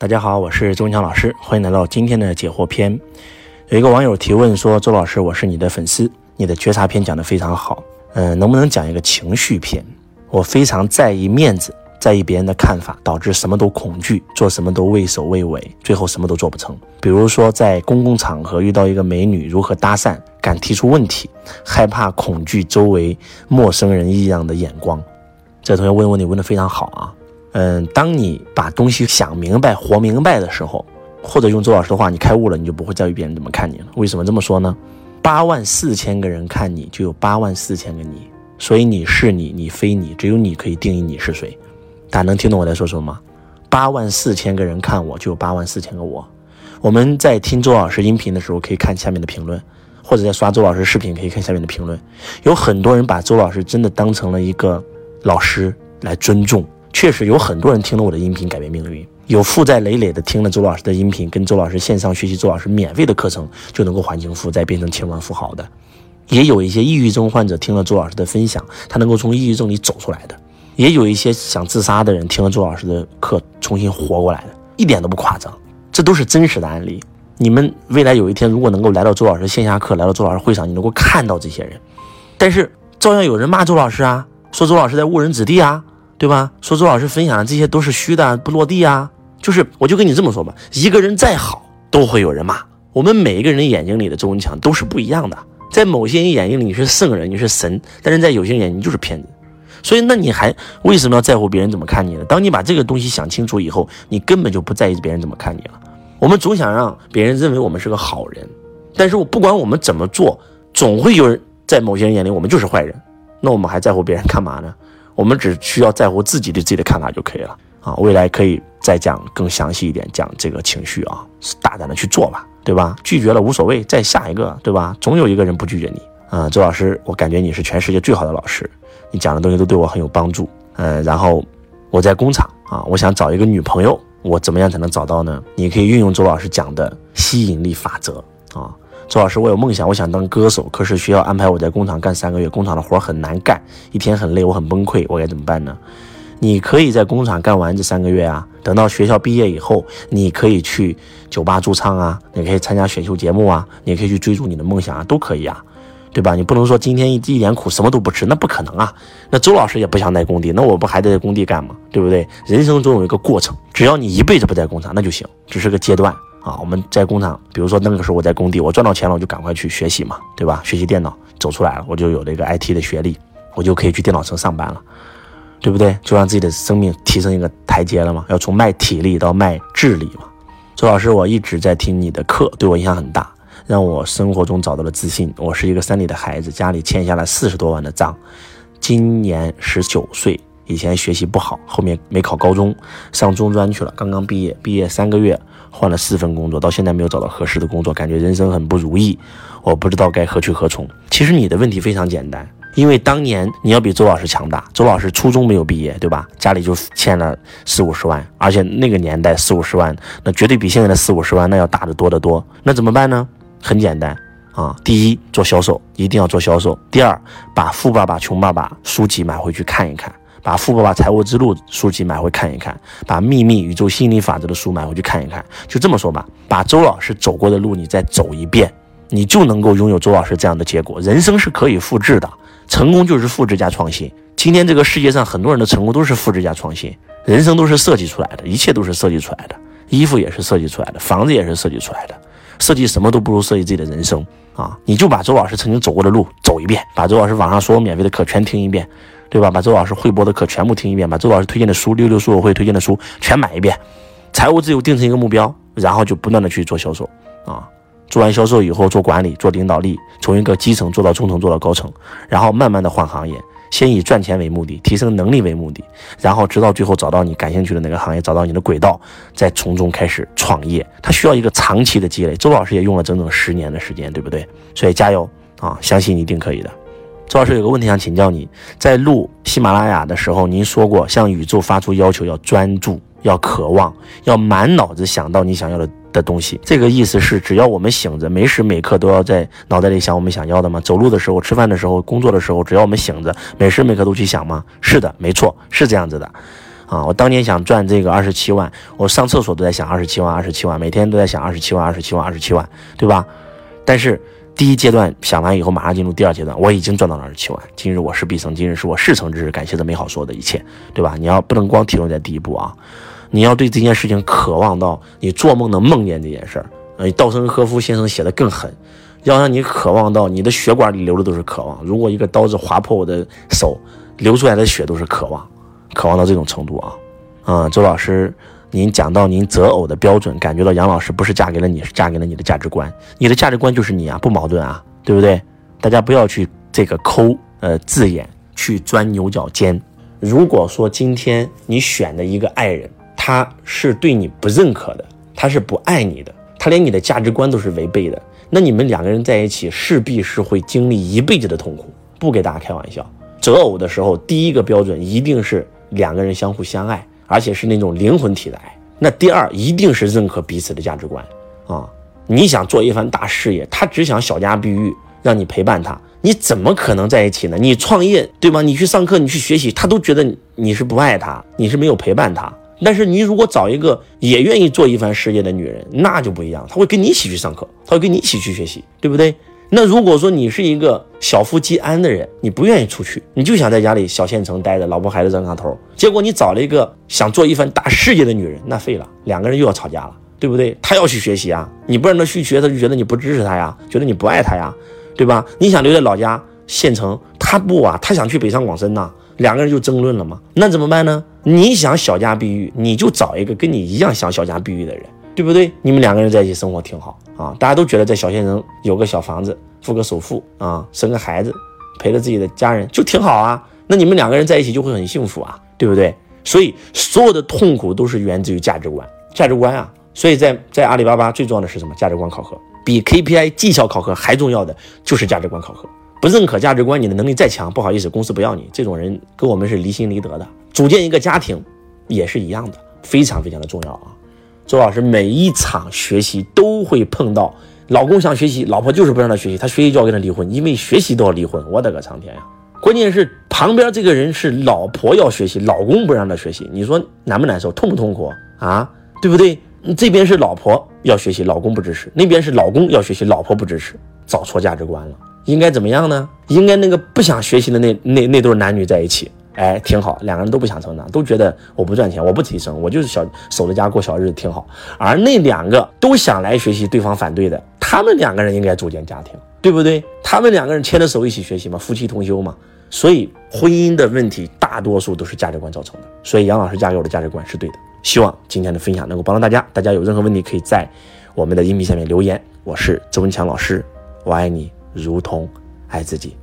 大家好，我是周文强老师，欢迎来到今天的解惑篇。有一个网友提问说：“周老师，我是你的粉丝，你的觉察篇讲得非常好，嗯，能不能讲一个情绪篇？我非常在意面子，在意别人的看法，导致什么都恐惧，做什么都畏首畏尾，最后什么都做不成。比如说在公共场合遇到一个美女，如何搭讪，敢提出问题，害怕恐惧周围陌生人异样的眼光。”这同学问问题问得非常好啊。嗯，当你把东西想明白、活明白的时候，或者用周老师的话，你开悟了，你就不会在意别人怎么看你了。为什么这么说呢？八万四千个人看你，就有八万四千个你，所以你是你，你非你，只有你可以定义你是谁。大家能听懂我在说什么吗？八万四千个人看我，就有八万四千个我。我们在听周老师音频的时候，可以看下面的评论，或者在刷周老师视频，可以看下面的评论。有很多人把周老师真的当成了一个老师来尊重。确实有很多人听了我的音频改变命运，有负债累累的听了周老师的音频，跟周老师线上学习周老师免费的课程就能够还清负债，变成千万富豪的，也有一些抑郁症患者听了周老师的分享，他能够从抑郁症里走出来的，也有一些想自杀的人听了周老师的课重新活过来的，一点都不夸张，这都是真实的案例。你们未来有一天如果能够来到周老师线下课，来到周老师会上，你能够看到这些人，但是照样有人骂周老师啊，说周老师在误人子弟啊。对吧？说周老师分享的这些都是虚的，不落地啊。就是，我就跟你这么说吧，一个人再好，都会有人骂。我们每一个人眼睛里的周文强都是不一样的，在某些人眼睛里你是圣人，你是神，但是在有些人眼睛就是骗子。所以，那你还为什么要在乎别人怎么看你呢？当你把这个东西想清楚以后，你根本就不在意别人怎么看你了。我们总想让别人认为我们是个好人，但是我不管我们怎么做，总会有人在某些人眼里我们就是坏人。那我们还在乎别人干嘛呢？我们只需要在乎自己对自己的看法就可以了啊！未来可以再讲更详细一点，讲这个情绪啊，大胆的去做吧，对吧？拒绝了无所谓，再下一个，对吧？总有一个人不拒绝你啊！周老师，我感觉你是全世界最好的老师，你讲的东西都对我很有帮助。嗯，然后我在工厂啊，我想找一个女朋友，我怎么样才能找到呢？你可以运用周老师讲的吸引力法则啊。周老师，我有梦想，我想当歌手，可是学校安排我在工厂干三个月，工厂的活很难干，一天很累，我很崩溃，我该怎么办呢？你可以在工厂干完这三个月啊，等到学校毕业以后，你可以去酒吧驻唱啊，你可以参加选秀节目啊，你可以去追逐你的梦想啊，都可以啊，对吧？你不能说今天一一点苦什么都不吃，那不可能啊。那周老师也不想在工地，那我不还得在工地干吗？对不对？人生总有一个过程，只要你一辈子不在工厂，那就行，只是个阶段。啊，我们在工厂，比如说那个时候我在工地，我赚到钱了，我就赶快去学习嘛，对吧？学习电脑，走出来了，我就有了一个 IT 的学历，我就可以去电脑城上班了，对不对？就让自己的生命提升一个台阶了嘛，要从卖体力到卖智力嘛。周老师，我一直在听你的课，对我影响很大，让我生活中找到了自信。我是一个山里的孩子，家里欠下了四十多万的账，今年十九岁，以前学习不好，后面没考高中，上中专去了，刚刚毕业，毕业三个月。换了四份工作，到现在没有找到合适的工作，感觉人生很不如意。我不知道该何去何从。其实你的问题非常简单，因为当年你要比周老师强大。周老师初中没有毕业，对吧？家里就欠了四五十万，而且那个年代四五十万，那绝对比现在的四五十万那要大得多得多。那怎么办呢？很简单啊，第一做销售，一定要做销售。第二，把《富爸爸穷爸爸》书籍买回去看一看。把《富爸爸财务之路》书籍买回看一看，把《秘密宇宙心理法则》的书买回去看一看。就这么说吧，把周老师走过的路你再走一遍，你就能够拥有周老师这样的结果。人生是可以复制的，成功就是复制加创新。今天这个世界上很多人的成功都是复制加创新，人生都是设计出来的，一切都是设计出来的，衣服也是设计出来的，房子也是设计出来的。设计什么都不如设计自己的人生啊！你就把周老师曾经走过的路走一遍，把周老师网上所有免费的课全听一遍。对吧？把周老师汇播的课全部听一遍，把周老师推荐的书、六六书友会推荐的书全买一遍，财务自由定成一个目标，然后就不断的去做销售啊。做完销售以后，做管理、做领导力，从一个基层做到中层，做到高层，然后慢慢的换行业，先以赚钱为目的，提升能力为目的，然后直到最后找到你感兴趣的那个行业，找到你的轨道，再从中开始创业。它需要一个长期的积累。周老师也用了整整十年的时间，对不对？所以加油啊！相信你一定可以的。周老师有个问题想请教你，在录喜马拉雅的时候，您说过向宇宙发出要求，要专注，要渴望，要满脑子想到你想要的的东西。这个意思是，只要我们醒着，每时每刻都要在脑袋里想我们想要的吗？走路的时候、吃饭的时候、工作的时候，只要我们醒着，每时每刻都去想吗？是的，没错，是这样子的。啊！我当年想赚这个二十七万，我上厕所都在想二十七万，二十七万，每天都在想二十七万，二十七万，二十七万，对吧？但是第一阶段想完以后，马上进入第二阶段，我已经赚到了二十七万。今日我是必胜，今日是我事成之日，感谢这美好所有的一切，对吧？你要不能光停留在第一步啊，你要对这件事情渴望到你做梦能梦见这件事儿。呃，稻盛和夫先生写的更狠，要让你渴望到你的血管里流的都是渴望。如果一个刀子划破我的手，流出来的血都是渴望。渴望到这种程度啊，啊，周老师，您讲到您择偶的标准，感觉到杨老师不是嫁给了你，是嫁给了你的价值观。你的价值观就是你啊，不矛盾啊，对不对？大家不要去这个抠呃字眼去钻牛角尖。如果说今天你选的一个爱人，他是对你不认可的，他是不爱你的，他连你的价值观都是违背的，那你们两个人在一起势必是会经历一辈子的痛苦。不给大家开玩笑，择偶的时候，第一个标准一定是。两个人相互相爱，而且是那种灵魂体的爱。那第二一定是认可彼此的价值观啊！你想做一番大事业，他只想小家碧玉，让你陪伴他，你怎么可能在一起呢？你创业对吗？你去上课，你去学习，他都觉得你是不爱他，你是没有陪伴他。但是你如果找一个也愿意做一番事业的女人，那就不一样，她会跟你一起去上课，她会跟你一起去学习，对不对？那如果说你是一个小富即安的人，你不愿意出去，你就想在家里小县城待着，老婆孩子热炕头。结果你找了一个想做一番大事业的女人，那废了，两个人又要吵架了，对不对？她要去学习啊，你不让她去学，她就觉得你不支持她呀，觉得你不爱她呀，对吧？你想留在老家县城，她不啊，她想去北上广深呐，两个人就争论了嘛。那怎么办呢？你想小家碧玉，你就找一个跟你一样想小家碧玉的人。对不对？你们两个人在一起生活挺好啊，大家都觉得在小县城有个小房子，付个首付啊，生个孩子，陪着自己的家人就挺好啊。那你们两个人在一起就会很幸福啊，对不对？所以所有的痛苦都是源自于价值观，价值观啊。所以在在阿里巴巴最重要的是什么？价值观考核，比 KPI 绩效考核还重要的就是价值观考核。不认可价值观，你的能力再强，不好意思，公司不要你。这种人跟我们是离心离德的。组建一个家庭也是一样的，非常非常的重要啊。周老师每一场学习都会碰到，老公想学习，老婆就是不让他学习，他学习就要跟他离婚，因为学习都要离婚。我的个苍天呀！关键是旁边这个人是老婆要学习，老公不让他学习，你说难不难受，痛不痛苦啊？对不对？这边是老婆要学习，老公不支持；那边是老公要学习，老婆不支持，找错价值观了。应该怎么样呢？应该那个不想学习的那那那对男女在一起。哎，挺好，两个人都不想成长，都觉得我不赚钱，我不提升，我就是小守着家过小日子挺好。而那两个都想来学习，对方反对的，他们两个人应该组建家庭，对不对？他们两个人牵着手一起学习嘛，夫妻同修嘛。所以婚姻的问题大多数都是价值观造成的。所以杨老师嫁给我的价值观是对的。希望今天的分享能够帮到大家。大家有任何问题可以在我们的音频下面留言。我是周文强老师，我爱你如同爱自己。